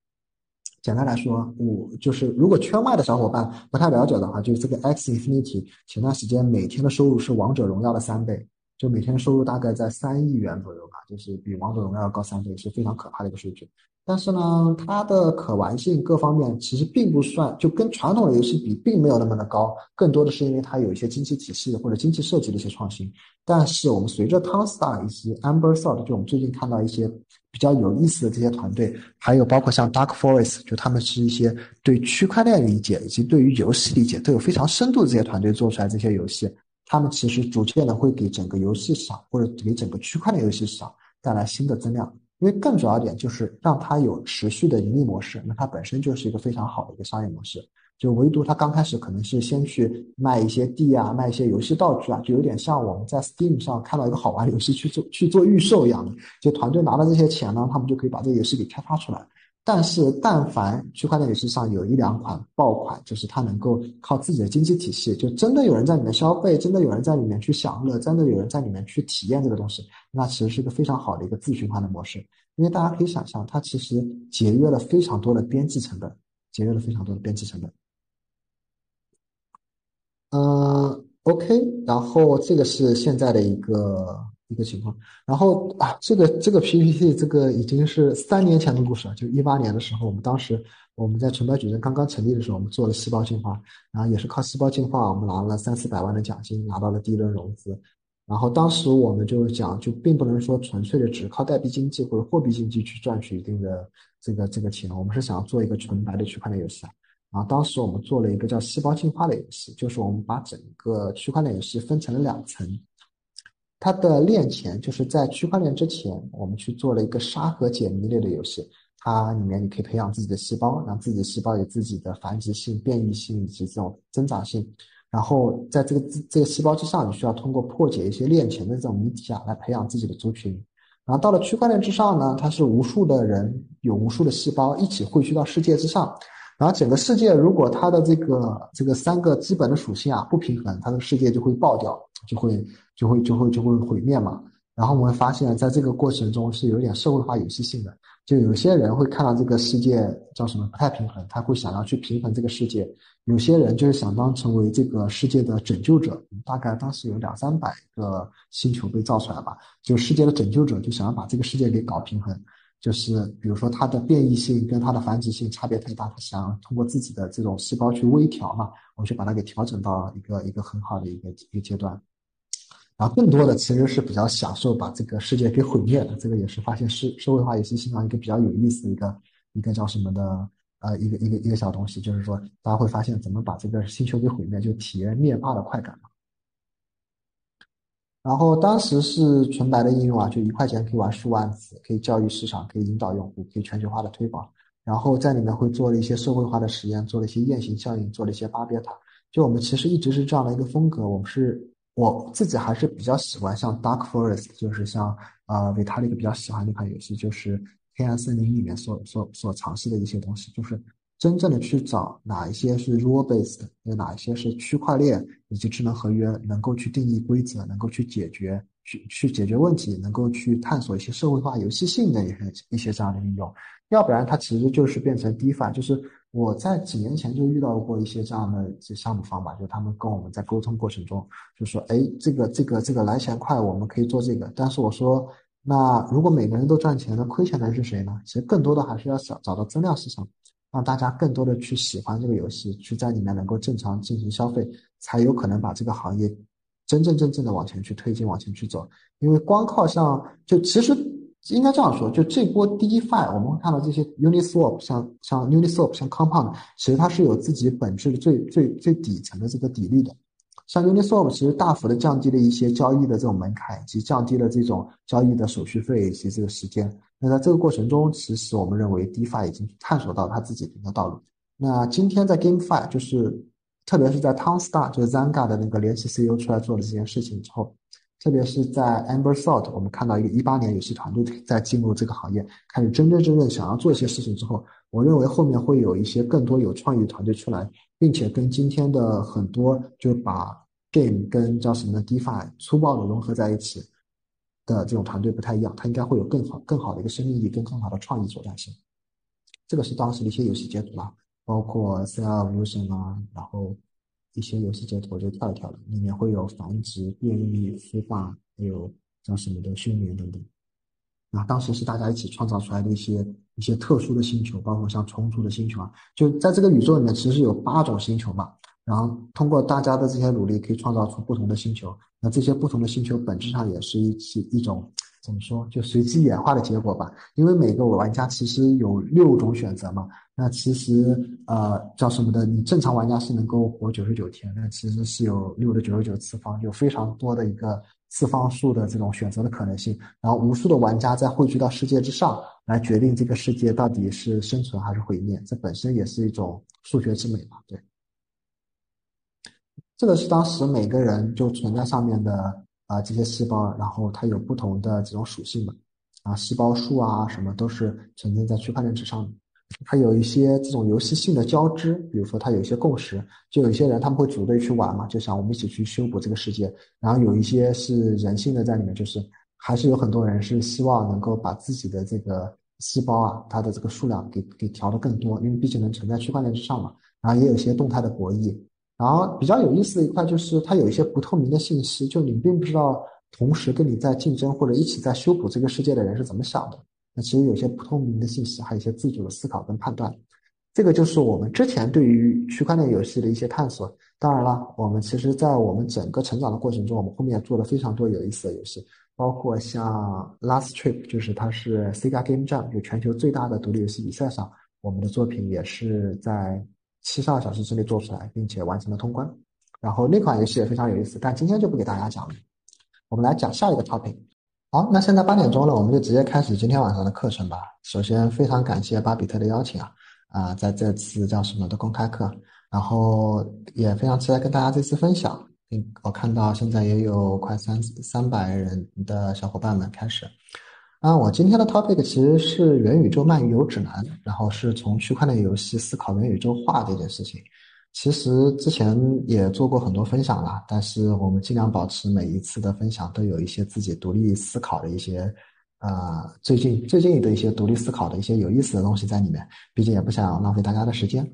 简单来说，我就是如果圈外的小伙伴不太了解的话，就是这个 X Infinity 前段时间每天的收入是王者荣耀的三倍，就每天收入大概在三亿元左右吧，就是比王者荣耀高三倍，是非常可怕的一个数据。但是呢，它的可玩性各方面其实并不算，就跟传统的游戏比，并没有那么的高。更多的是因为它有一些经济体系或者经济设计的一些创新。但是我们随着 Town Star 以及 Amber SOT 就我们最近看到一些比较有意思的这些团队，还有包括像 Dark Forest，就他们是一些对区块链理解以及对于游戏理解都有非常深度的这些团队做出来这些游戏，他们其实逐渐的会给整个游戏市场或者给整个区块链游戏市场带来新的增量。因为更主要一点就是让它有持续的盈利模式，那它本身就是一个非常好的一个商业模式。就唯独它刚开始可能是先去卖一些地啊，卖一些游戏道具啊，就有点像我们在 Steam 上看到一个好玩的游戏去做去做预售一样的。就团队拿到这些钱呢，他们就可以把这个游戏给开发出来。但是，但凡区块链历史上有一两款爆款，就是它能够靠自己的经济体系，就真的有人在里面消费，真的有人在里面去享乐，真的有人在里面去体验这个东西，那其实是一个非常好的一个自循环的模式。因为大家可以想象，它其实节约了非常多的边际成本，节约了非常多的边际成本。嗯，OK，然后这个是现在的一个。一个情况，然后啊，这个这个 PPT 这个已经是三年前的故事了，就一八年的时候，我们当时我们在纯白矩阵刚刚成立的时候，我们做了细胞进化，然后也是靠细胞进化，我们拿了三四百万的奖金，拿到了第一轮融资。然后当时我们就讲，就并不能说纯粹的只靠代币经济或者货币经济去赚取一定的这个这个钱，我们是想要做一个纯白的区块链游戏。然后当时我们做了一个叫细胞进化的游戏，就是我们把整个区块链游戏分成了两层。它的链前就是在区块链之前，我们去做了一个沙盒解谜类的游戏。它里面你可以培养自己的细胞，让自己的细胞有自己的繁殖性、变异性以及这种增长性。然后在这个这个细胞之上，你需要通过破解一些链前的这种谜题啊，来培养自己的族群。然后到了区块链之上呢，它是无数的人有无数的细胞一起汇聚到世界之上。然后整个世界如果它的这个这个三个基本的属性啊不平衡，它的世界就会爆掉，就会就会就会就会毁灭嘛。然后我们会发现，在这个过程中是有点社会化游戏性的，就有些人会看到这个世界叫什么不太平衡，他会想要去平衡这个世界；有些人就是想当成为这个世界的拯救者。大概当时有两三百个星球被造出来吧，就世界的拯救者就想要把这个世界给搞平衡，就是比如说它的变异性跟它的繁殖性差别太大，它想通过自己的这种细胞去微调嘛，我去把它给调整到一个一个很好的一个一个阶段。然后更多的其实是比较享受把这个世界给毁灭的，这个也是发现社社会化游戏性上一个比较有意思的一个一个叫什么的呃一个一个一个小东西，就是说大家会发现怎么把这个星球给毁灭，就体验灭霸的快感嘛。然后当时是纯白的应用啊，就一块钱可以玩数万次，可以教育市场，可以引导用户，可以全球化的推广。然后在里面会做了一些社会化的实验，做了一些雁行效应，做了一些巴别塔。就我们其实一直是这样的一个风格，我们是。我自己还是比较喜欢像 Dark Forest，就是像呃维塔利克比较喜欢那款游戏，就是黑暗森林里面所所所尝试的一些东西，就是真正的去找哪一些是 rule based，有哪一些是区块链以及智能合约能够去定义规则，能够去解决去去解决问题，能够去探索一些社会化游戏性的一些一些这样的应用，要不然它其实就是变成 DeFi，就是。我在几年前就遇到过一些这样的一些项目方吧，就他们跟我们在沟通过程中就说，哎，这个这个这个来钱快，我们可以做这个。但是我说，那如果每个人都赚钱，那亏钱的是谁呢？其实更多的还是要找找到增量市场，让大家更多的去喜欢这个游戏，去在里面能够正常进行消费，才有可能把这个行业真真正正的往前去推进，往前去走。因为光靠像就其实。应该这样说，就这波 DeFi，我们会看到这些 Uniswap，像像 Uniswap，像 Compound，其实它是有自己本质的最最最底层的这个底力的。像 Uniswap，其实大幅的降低了一些交易的这种门槛，以及降低了这种交易的手续费以及这个时间。那在这个过程中，其实我们认为 DeFi 已经探索到它自己的一个道路。那今天在 GameFi，就是特别是在 TownStar，就是 Zanga 的那个联席 CEO 出来做了这件事情之后。特别是在 Amber Salt，我们看到一个一八年游戏团队在进入这个行业，开始真真正正想要做一些事情之后，我认为后面会有一些更多有创意的团队出来，并且跟今天的很多就把 game 跟叫什么 DeFi 粗暴的融合在一起的这种团队不太一样，它应该会有更好更好的一个生命力，跟更好的创意所在性。这个是当时的一些游戏截图啦，包括 c l v i s i o n 啊，然后。一些游戏截图就跳一跳了，里面会有繁殖、变异、孵化，还有叫什么的休眠等等。啊，当时是大家一起创造出来的一些一些特殊的星球，包括像虫族的星球啊，就在这个宇宙里面，其实有八种星球嘛。然后通过大家的这些努力，可以创造出不同的星球。那这些不同的星球本质上也是一起一种。怎么说？就随机演化的结果吧。因为每个玩家其实有六种选择嘛。那其实呃叫什么的？你正常玩家是能够活九十九天，那其实是有六的九十九次方，有非常多的一个次方数的这种选择的可能性。然后无数的玩家在汇聚到世界之上，来决定这个世界到底是生存还是毁灭。这本身也是一种数学之美嘛。对，这个是当时每个人就存在上面的。啊，这些细胞，然后它有不同的这种属性嘛，啊，细胞数啊，什么都是沉浸在区块链之上。它有一些这种游戏性的交织，比如说它有一些共识，就有一些人他们会组队去玩嘛，就想我们一起去修补这个世界。然后有一些是人性的在里面，就是还是有很多人是希望能够把自己的这个细胞啊，它的这个数量给给调的更多，因为毕竟能存在区块链之上嘛。然后也有一些动态的博弈。然后比较有意思的一块就是，它有一些不透明的信息，就你并不知道同时跟你在竞争或者一起在修补这个世界的人是怎么想的。那其实有些不透明的信息，还有一些自主的思考跟判断。这个就是我们之前对于区块链游戏的一些探索。当然了，我们其实在我们整个成长的过程中，我们后面做了非常多有意思的游戏，包括像 Last Trip，就是它是 Sega Game Jam 就全球最大的独立游戏比赛上，我们的作品也是在。七十二小时之内做出来，并且完成了通关。然后那款游戏也非常有意思，但今天就不给大家讲了。我们来讲下一个 topic。好，那现在八点钟了，我们就直接开始今天晚上的课程吧。首先非常感谢巴比特的邀请啊啊，在这次叫什么的公开课然后也非常期待跟大家这次分享。嗯，我看到现在也有快三三百人的小伙伴们开始。啊，我今天的 topic 其实是元宇宙漫游指南，然后是从区块链游戏思考元宇宙化这件事情。其实之前也做过很多分享了，但是我们尽量保持每一次的分享都有一些自己独立思考的一些，呃，最近最近的一些独立思考的一些有意思的东西在里面。毕竟也不想浪费大家的时间。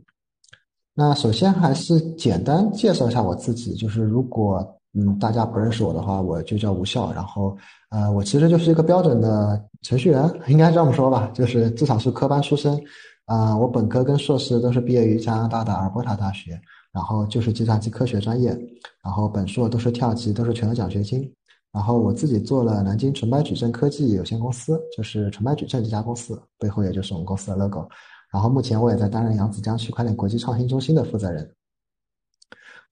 那首先还是简单介绍一下我自己，就是如果嗯大家不认识我的话，我就叫吴笑，然后呃我其实就是一个标准的程序员，应该这么说吧，就是至少是科班出身，啊我本科跟硕士都是毕业于加拿大的阿尔伯塔大学，然后就是计算机科学专业，然后本硕都是跳级，都是全额奖学金，然后我自己做了南京纯白矩阵科技有限公司，就是纯白矩阵这家公司，背后也就是我们公司的 logo。然后目前我也在担任扬子江区块链国际创新中心的负责人。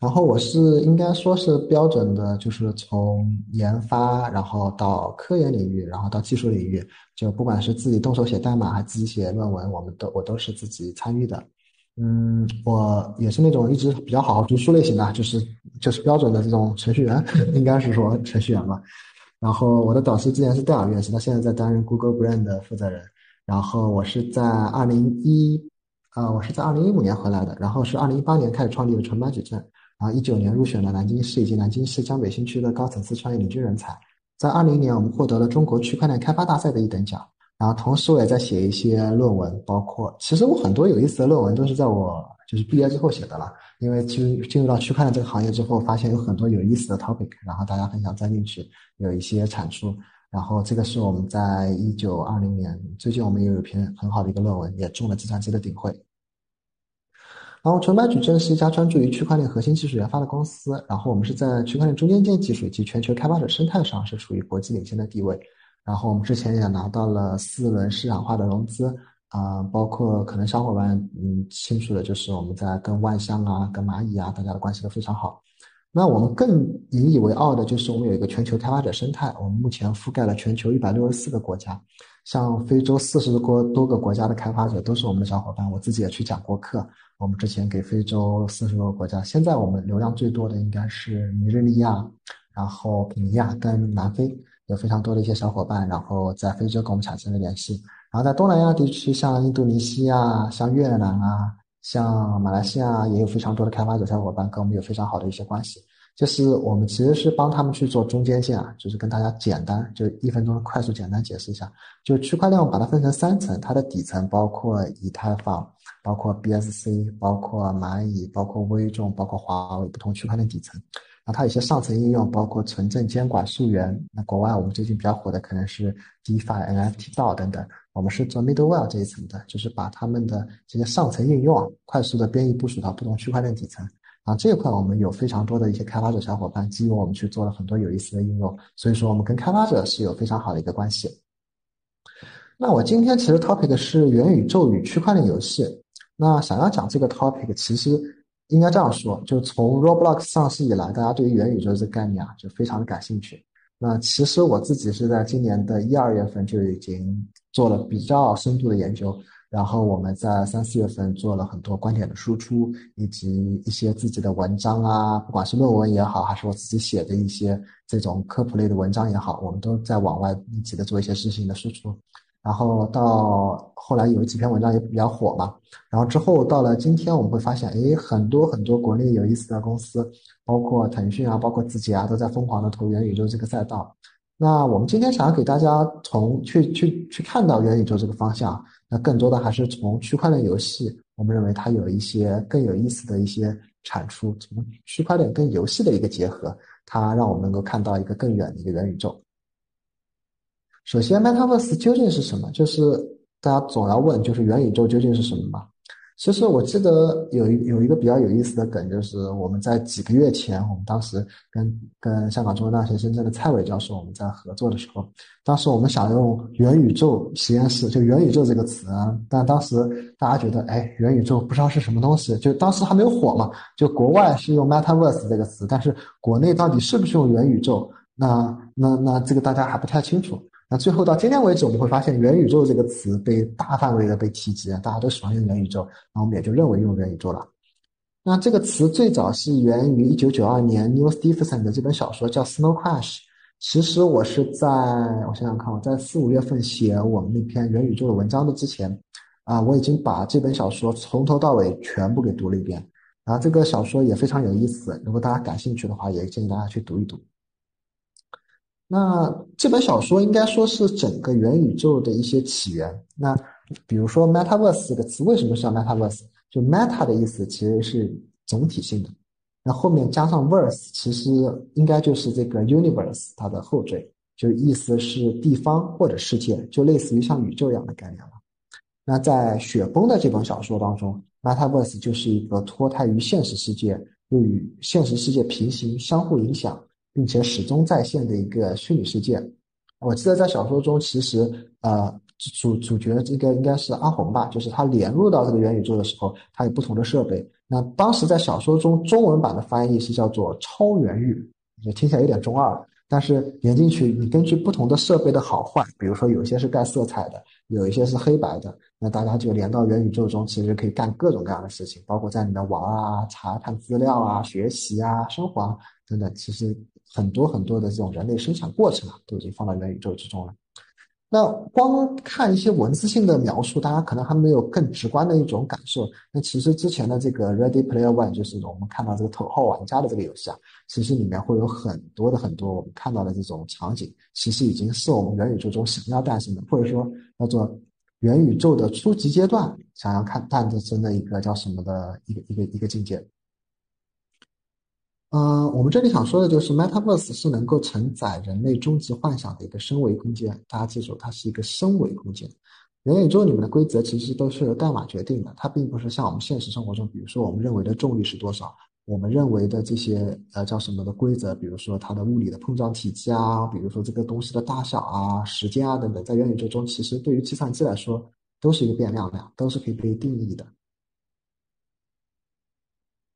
然后我是应该说是标准的，就是从研发，然后到科研领域，然后到技术领域，就不管是自己动手写代码，还是自己写论文，我们都我都是自己参与的。嗯，我也是那种一直比较好好读书类型的，就是就是标准的这种程序员，应该是说程序员吧。然后我的导师之前是戴尔院士，他现在在担任 Google Brand 的负责人。然后我是在二零一，呃，我是在二零一五年回来的，然后是二零一八年开始创立的纯白矩阵，然后一九年入选了南京市以及南京市江北新区的高层次创业领军人才，在二零年我们获得了中国区块链开发大赛的一等奖，然后同时我也在写一些论文，包括其实我很多有意思的论文都是在我就是毕业之后写的了，因为进进入到区块链这个行业之后，发现有很多有意思的 topic，然后大家很想钻进去，有一些产出。然后这个是我们在一九二零年，最近我们也有一篇很好的一个论文，也中了计算机的顶会。然后纯白矩阵是一家专注于区块链核心技术研发的公司，然后我们是在区块链中间件技术以及全球开发者生态上是处于国际领先的地位。然后我们之前也拿到了四轮市场化的融资，啊，包括可能小伙伴嗯清楚的就是我们在跟万象啊、跟蚂蚁啊，大家的关系都非常好。那我们更引以为傲的就是我们有一个全球开发者生态，我们目前覆盖了全球一百六十四个国家，像非洲四十多多个国家的开发者都是我们的小伙伴，我自己也去讲过课。我们之前给非洲四十多个国家，现在我们流量最多的应该是尼日利亚，然后肯尼亚跟南非有非常多的一些小伙伴，然后在非洲跟我们产生了联系，然后在东南亚地区，像印度尼西亚、像越南啊。像马来西亚也有非常多的开发者小伙伴跟我们有非常好的一些关系，就是我们其实是帮他们去做中间线啊，就是跟大家简单就一分钟的快速简单解释一下，就区块链我把它分成三层，它的底层包括以太坊，包括 BSC，包括蚂蚁，包括微众，包括华为不同区块链底层，那它有些上层应用包括存证监管溯源，那国外我们最近比较火的可能是 DeFi、NFT、DAO 等等。我们是做 middleware 这一层的，就是把他们的这些上层应用快速的编译部署到不同区块链底层。啊，这一块我们有非常多的一些开发者小伙伴基于我们去做了很多有意思的应用，所以说我们跟开发者是有非常好的一个关系。那我今天其实 topic 是元宇宙与区块链游戏。那想要讲这个 topic，其实应该这样说，就从 Roblox 上市以来，大家对于元宇宙这个概念啊，就非常的感兴趣。那其实我自己是在今年的一二月份就已经做了比较深度的研究，然后我们在三四月份做了很多观点的输出，以及一些自己的文章啊，不管是论文也好，还是我自己写的一些这种科普类的文章也好，我们都在往外一起的做一些事情的输出。然后到后来有几篇文章也比较火嘛，然后之后到了今天，我们会发现，哎，很多很多国内有意思的公司，包括腾讯啊，包括自己啊，都在疯狂的投元宇宙这个赛道。那我们今天想要给大家从去去去看到元宇宙这个方向，那更多的还是从区块链游戏，我们认为它有一些更有意思的一些产出，从区块链跟游戏的一个结合，它让我们能够看到一个更远的一个元宇宙。首先，Metaverse 究竟是什么？就是大家总要问，就是元宇宙究竟是什么嘛？其实我记得有一有一个比较有意思的梗，就是我们在几个月前，我们当时跟跟香港中文大学深圳的蔡伟教授我们在合作的时候，当时我们想用元宇宙实验室，就元宇宙这个词，但当时大家觉得，哎，元宇宙不知道是什么东西，就当时还没有火嘛，就国外是用 Metaverse 这个词，但是国内到底是不是用元宇宙？那那那这个大家还不太清楚。那最后到今天为止，我们会发现元宇宙这个词被大范围的被提及，大家都喜欢用元宇宙，那我们也就认为用元宇宙了。那这个词最早是源于一九九二年 Neil Stephenson 的这本小说叫《Snow Crash》。其实我是在我想想看，我在四五月份写我们那篇元宇宙的文章的之前，啊，我已经把这本小说从头到尾全部给读了一遍。然后这个小说也非常有意思，如果大家感兴趣的话，也建议大家去读一读。那这本小说应该说是整个元宇宙的一些起源。那比如说 “metaverse” 这个词为什么叫 “metaverse”？就 “meta” 的意思其实是总体性的，那后面加上 “verse”，其实应该就是这个 “universe” 它的后缀，就意思是地方或者世界，就类似于像宇宙一样的概念了。那在雪崩的这本小说当中，“metaverse” 就是一个脱胎于现实世界，又与现实世界平行、相互影响。并且始终在线的一个虚拟世界。我记得在小说中，其实呃主主角这个应该是阿红吧，就是他连入到这个元宇宙的时候，他有不同的设备。那当时在小说中中文版的翻译是叫做超元域，就听起来有点中二。但是连进去，你根据不同的设备的好坏，比如说有些是带色彩的，有一些是黑白的，那大家就连到元宇宙中，其实可以干各种各样的事情，包括在里面玩啊、查看资料啊、学习啊、生活啊等等，其实。很多很多的这种人类生产过程啊，都已经放到元宇宙之中了。那光看一些文字性的描述，大家可能还没有更直观的一种感受。那其实之前的这个 Ready Player One，就是我们看到这个头号玩家的这个游戏啊，其实里面会有很多的很多我们看到的这种场景，其实已经是我们元宇宙中想要诞生的，或者说叫做元宇宙的初级阶段想要看诞生的一个叫什么的一个一个一个境界。嗯，我们这里想说的就是，Metaverse 是能够承载人类终极幻想的一个升维空间。大家记住，它是一个升维空间。元宇宙里面的规则其实都是由代码决定的，它并不是像我们现实生活中，比如说我们认为的重力是多少，我们认为的这些呃叫什么的规则，比如说它的物理的碰撞体积啊，比如说这个东西的大小啊、时间啊等等，在元宇宙中，其实对于计算机来说都是一个变量量，都是可以被定义的。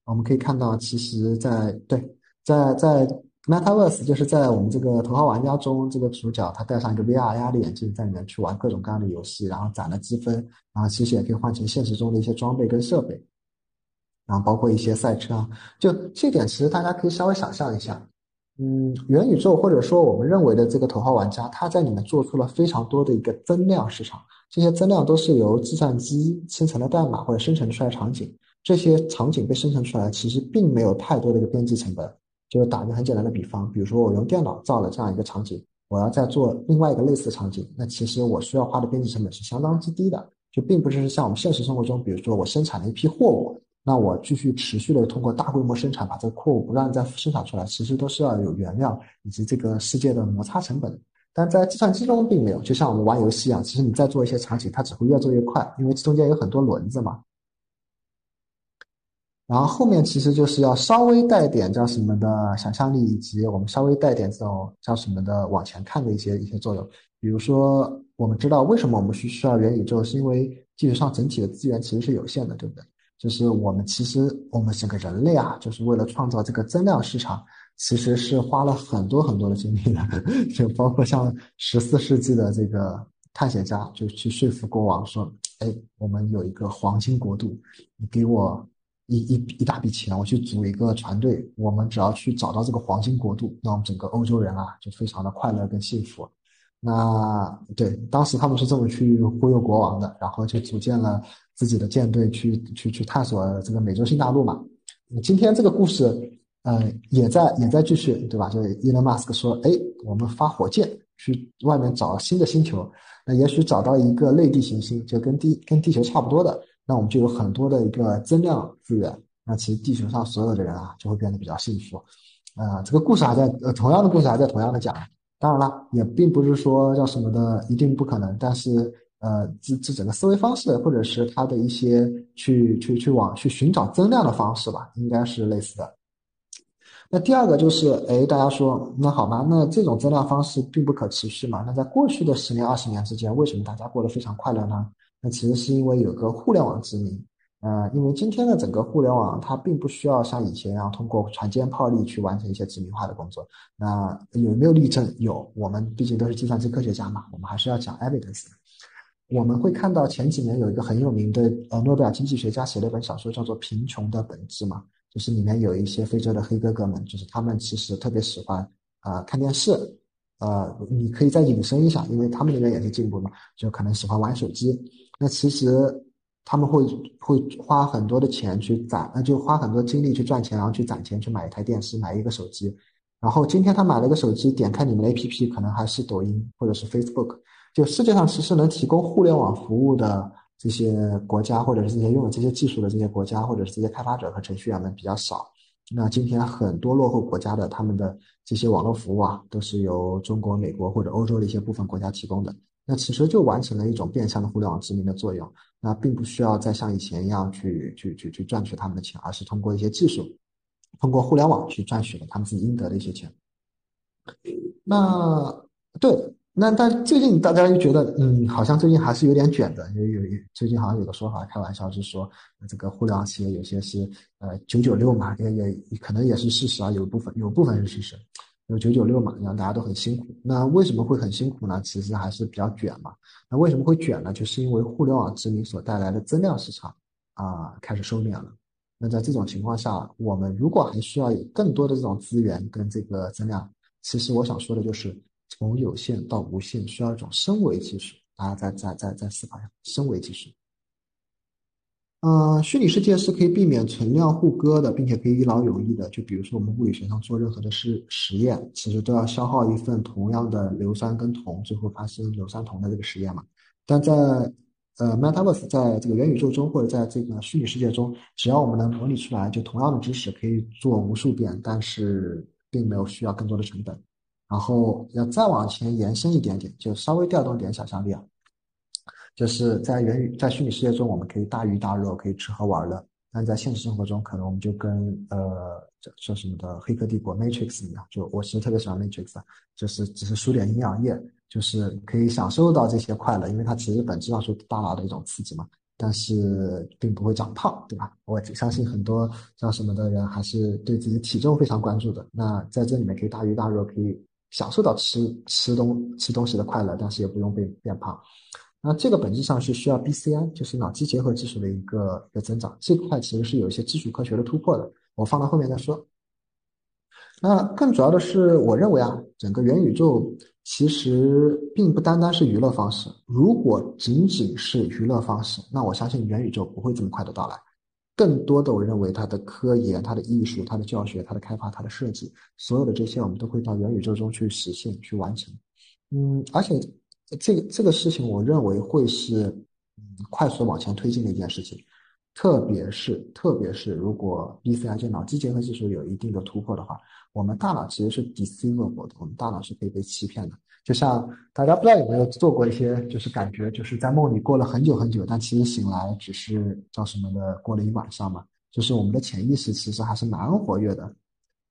我们可以看到，其实，在对，在在 Metaverse，就是在我们这个头号玩家中，这个主角他戴上一个 VR 压力眼镜，在里面去玩各种各样的游戏，然后攒了积分，然后其实也可以换成现实中的一些装备跟设备，然后包括一些赛车啊，就这点，其实大家可以稍微想象一下，嗯，元宇宙或者说我们认为的这个头号玩家，他在里面做出了非常多的一个增量市场，这些增量都是由计算机生成的代码或者生成出来的场景。这些场景被生成出来，其实并没有太多的一个编辑成本。就是打一个很简单的比方，比如说我用电脑造了这样一个场景，我要再做另外一个类似的场景，那其实我需要花的编辑成本是相当之低的。就并不是像我们现实生活中，比如说我生产了一批货物，那我继续持续的通过大规模生产把这个货物不断再生产出来，其实都是要有原料以及这个世界的摩擦成本。但在计算机中并没有，就像我们玩游戏一样，其实你在做一些场景，它只会越做越快，因为中间有很多轮子嘛。然后后面其实就是要稍微带点叫什么的想象力，以及我们稍微带点这种叫什么的往前看的一些一些作用。比如说，我们知道为什么我们需需要元宇宙，是因为技术上整体的资源其实是有限的，对不对？就是我们其实我们整个人类啊，就是为了创造这个增量市场，其实是花了很多很多的精力的。就包括像十四世纪的这个探险家，就去说服国王说：“哎，我们有一个黄金国度，你给我。”一一一大笔钱，我去组一个船队，我们只要去找到这个黄金国度，那我们整个欧洲人啊就非常的快乐跟幸福。那对，当时他们是这么去忽悠国王的，然后就组建了自己的舰队去去去探索这个美洲新大陆嘛。今天这个故事，呃，也在也在继续，对吧？就伊隆马斯克说，哎，我们发火箭去外面找新的星球，那也许找到一个类地行星，就跟地跟地球差不多的。那我们就有很多的一个增量资源，那其实地球上所有的人啊就会变得比较幸福，啊，这个故事还在，呃，同样的故事还在同样的讲，当然了，也并不是说叫什么的一定不可能，但是呃，这这整个思维方式或者是他的一些去去去往去寻找增量的方式吧，应该是类似的。那第二个就是，哎，大家说，那好吧，那这种增量方式并不可持续嘛？那在过去的十年、二十年之间，为什么大家过得非常快乐呢？那其实是因为有个互联网之名，呃，因为今天的整个互联网它并不需要像以前一样通过船坚炮利去完成一些殖民化的工作。那有没有例证？有，我们毕竟都是计算机科学家嘛，我们还是要讲 evidence。我们会看到前几年有一个很有名的呃诺贝尔经济学家写了一本小说，叫做《贫穷的本质》嘛，就是里面有一些非洲的黑哥哥们，就是他们其实特别喜欢啊看电视，呃，你可以再引申一下，因为他们那边也是进步嘛，就可能喜欢玩手机。那其实他们会会花很多的钱去攒，那就花很多精力去赚钱，然后去攒钱去买一台电视，买一个手机。然后今天他买了个手机，点开你们的 APP，可能还是抖音或者是 Facebook。就世界上其实能提供互联网服务的这些国家，或者是这些拥有这些技术的这些国家，或者是这些开发者和程序员们比较少。那今天很多落后国家的他们的这些网络服务啊，都是由中国、美国或者欧洲的一些部分国家提供的。那其实就完成了一种变相的互联网殖民的作用。那并不需要再像以前一样去去去去赚取他们的钱，而是通过一些技术，通过互联网去赚取了他们自己应得的一些钱。那对。那但最近大家又觉得，嗯，好像最近还是有点卷的，有有最近好像有个说法，开玩笑是说，这个互联网企业有些是呃九九六嘛，也也可能也是事实啊，有部分有部分是事实，有九九六嘛，让大家都很辛苦。那为什么会很辛苦呢？其实还是比较卷嘛。那为什么会卷呢？就是因为互联网殖民所带来的增量市场啊开始收敛了。那在这种情况下，我们如果还需要有更多的这种资源跟这个增量，其实我想说的就是。从有限到无限，需要一种升维技术。大家再再再再思考一下，升维技术。呃，虚拟世界是可以避免存量互割的，并且可以一劳永逸的。就比如说我们物理学上做任何的实实验，其实都要消耗一份同样的硫酸跟铜，最后发生硫酸铜的这个实验嘛。但在呃 Metaverse，在这个元宇宙中或者在这个虚拟世界中，只要我们能模拟出来，就同样的知识可以做无数遍，但是并没有需要更多的成本。然后要再往前延伸一点点，就稍微调动点想象力啊，就是在元宇在虚拟世界中，我们可以大鱼大肉，可以吃喝玩乐；但在现实生活中，可能我们就跟呃叫什么的《黑客帝国》Matrix 一样，就我其实特别喜欢 Matrix，就是只是输点营养液，就是可以享受到这些快乐，因为它其实本质上是大脑的一种刺激嘛，但是并不会长胖，对吧？我相信很多叫什么的人还是对自己体重非常关注的。那在这里面可以大鱼大肉，可以。享受到吃吃东吃东西的快乐，但是也不用被变胖。那这个本质上是需要 BCI，就是脑机结合技术的一个一个增长。这块其实是有一些基础科学的突破的，我放到后面再说。那更主要的是，我认为啊，整个元宇宙其实并不单单是娱乐方式。如果仅仅是娱乐方式，那我相信元宇宙不会这么快的到来。更多的，我认为它的科研、它的艺术、它的教学、它的开发、它的设计，所有的这些，我们都会到元宇宙中去实现、去完成。嗯，而且这个这个事情，我认为会是嗯快速往前推进的一件事情。特别是特别是如果 BCI 就脑机结合技术有一定的突破的话，我们大脑其实是 deceivable 的，我们大脑是可以被欺骗的。就像大家不知道有没有做过一些，就是感觉就是在梦里过了很久很久，但其实醒来只是叫什么的过了一晚上嘛。就是我们的潜意识其实还是蛮活跃的。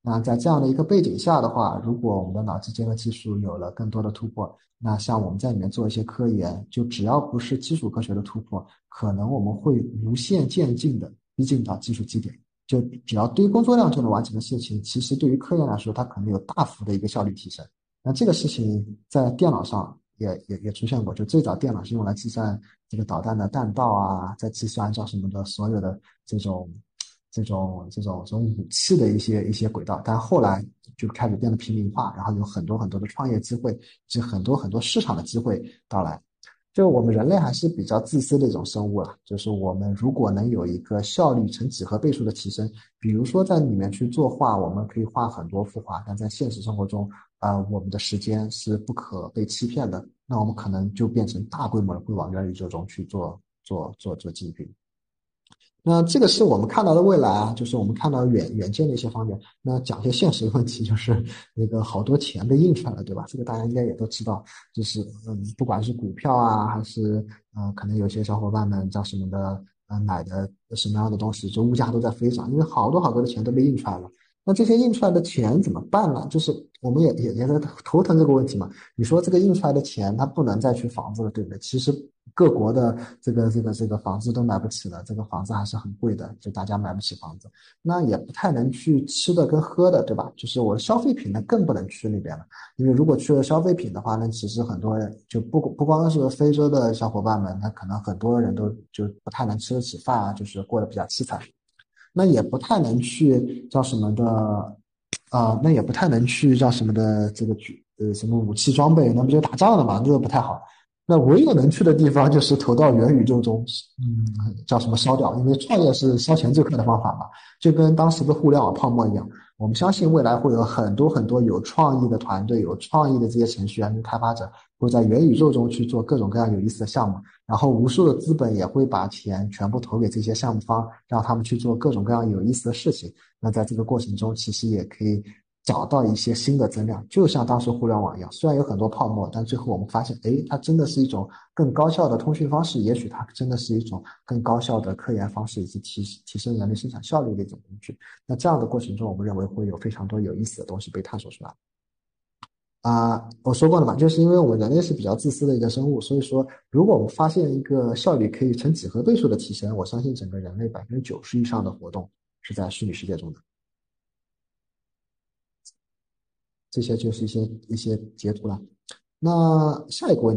那在这样的一个背景下的话，如果我们的脑机结合技术有了更多的突破，那像我们在里面做一些科研，就只要不是基础科学的突破，可能我们会无限渐进的逼近到技术基点。就只要堆工作量就能完成的事情，其实对于科研来说，它可能有大幅的一个效率提升。那这个事情在电脑上也也也出现过，就最早电脑是用来计算这个导弹的弹道啊，在计算叫什么的所有的这种这种这种这种武器的一些一些轨道，但后来就开始变得平民化，然后有很多很多的创业机会，及很多很多市场的机会到来。就我们人类还是比较自私的一种生物啊，就是我们如果能有一个效率成几何倍数的提升，比如说在里面去作画，我们可以画很多幅画，但在现实生活中啊，我们的时间是不可被欺骗的，那我们可能就变成大规模的会往元宇宙中去做做做做竞品。那这个是我们看到的未来啊，就是我们看到远远见的一些方面。那讲一些现实的问题，就是那个好多钱被印出来了，对吧？这个大家应该也都知道，就是嗯，不管是股票啊，还是嗯，可能有些小伙伴们叫什么的，嗯，买的什么样的东西，就物价都在飞涨，因为好多好多的钱都被印出来了。那这些印出来的钱怎么办呢？就是我们也也也在头疼这个问题嘛。你说这个印出来的钱，它不能再去房子了，对不对？其实各国的这个这个这个房子都买不起了，这个房子还是很贵的，就大家买不起房子，那也不太能去吃的跟喝的，对吧？就是我消费品呢更不能去那边了，因为如果去了消费品的话，那其实很多人就不不光是非洲的小伙伴们，那可能很多人都就不太能吃得起饭啊，就是过得比较凄惨。那也不太能去叫什么的，啊，那也不太能去叫什么的这个举呃什么武器装备，那不就打仗了嘛？那个不太好。那唯有能去的地方就是投到元宇宙中，嗯，叫什么烧掉？因为创业是烧钱最快的方法嘛，就跟当时的互联网泡沫一样。我们相信未来会有很多很多有创意的团队、有创意的这些程序员跟开发者，会在元宇宙中去做各种各样有意思的项目。然后，无数的资本也会把钱全部投给这些项目方，让他们去做各种各样有意思的事情。那在这个过程中，其实也可以找到一些新的增量，就像当时互联网一样，虽然有很多泡沫，但最后我们发现，哎，它真的是一种更高效的通讯方式，也许它真的是一种更高效的科研方式，以及提提升人类生产效率的一种工具。那这样的过程中，我们认为会有非常多有意思的东西被探索出来。啊，我说过了嘛，就是因为我们人类是比较自私的一个生物，所以说，如果我们发现一个效率可以成几何倍数的提升，我相信整个人类百分之九十以上的活动是在虚拟世界中的。这些就是一些一些截图了。那下一个问题。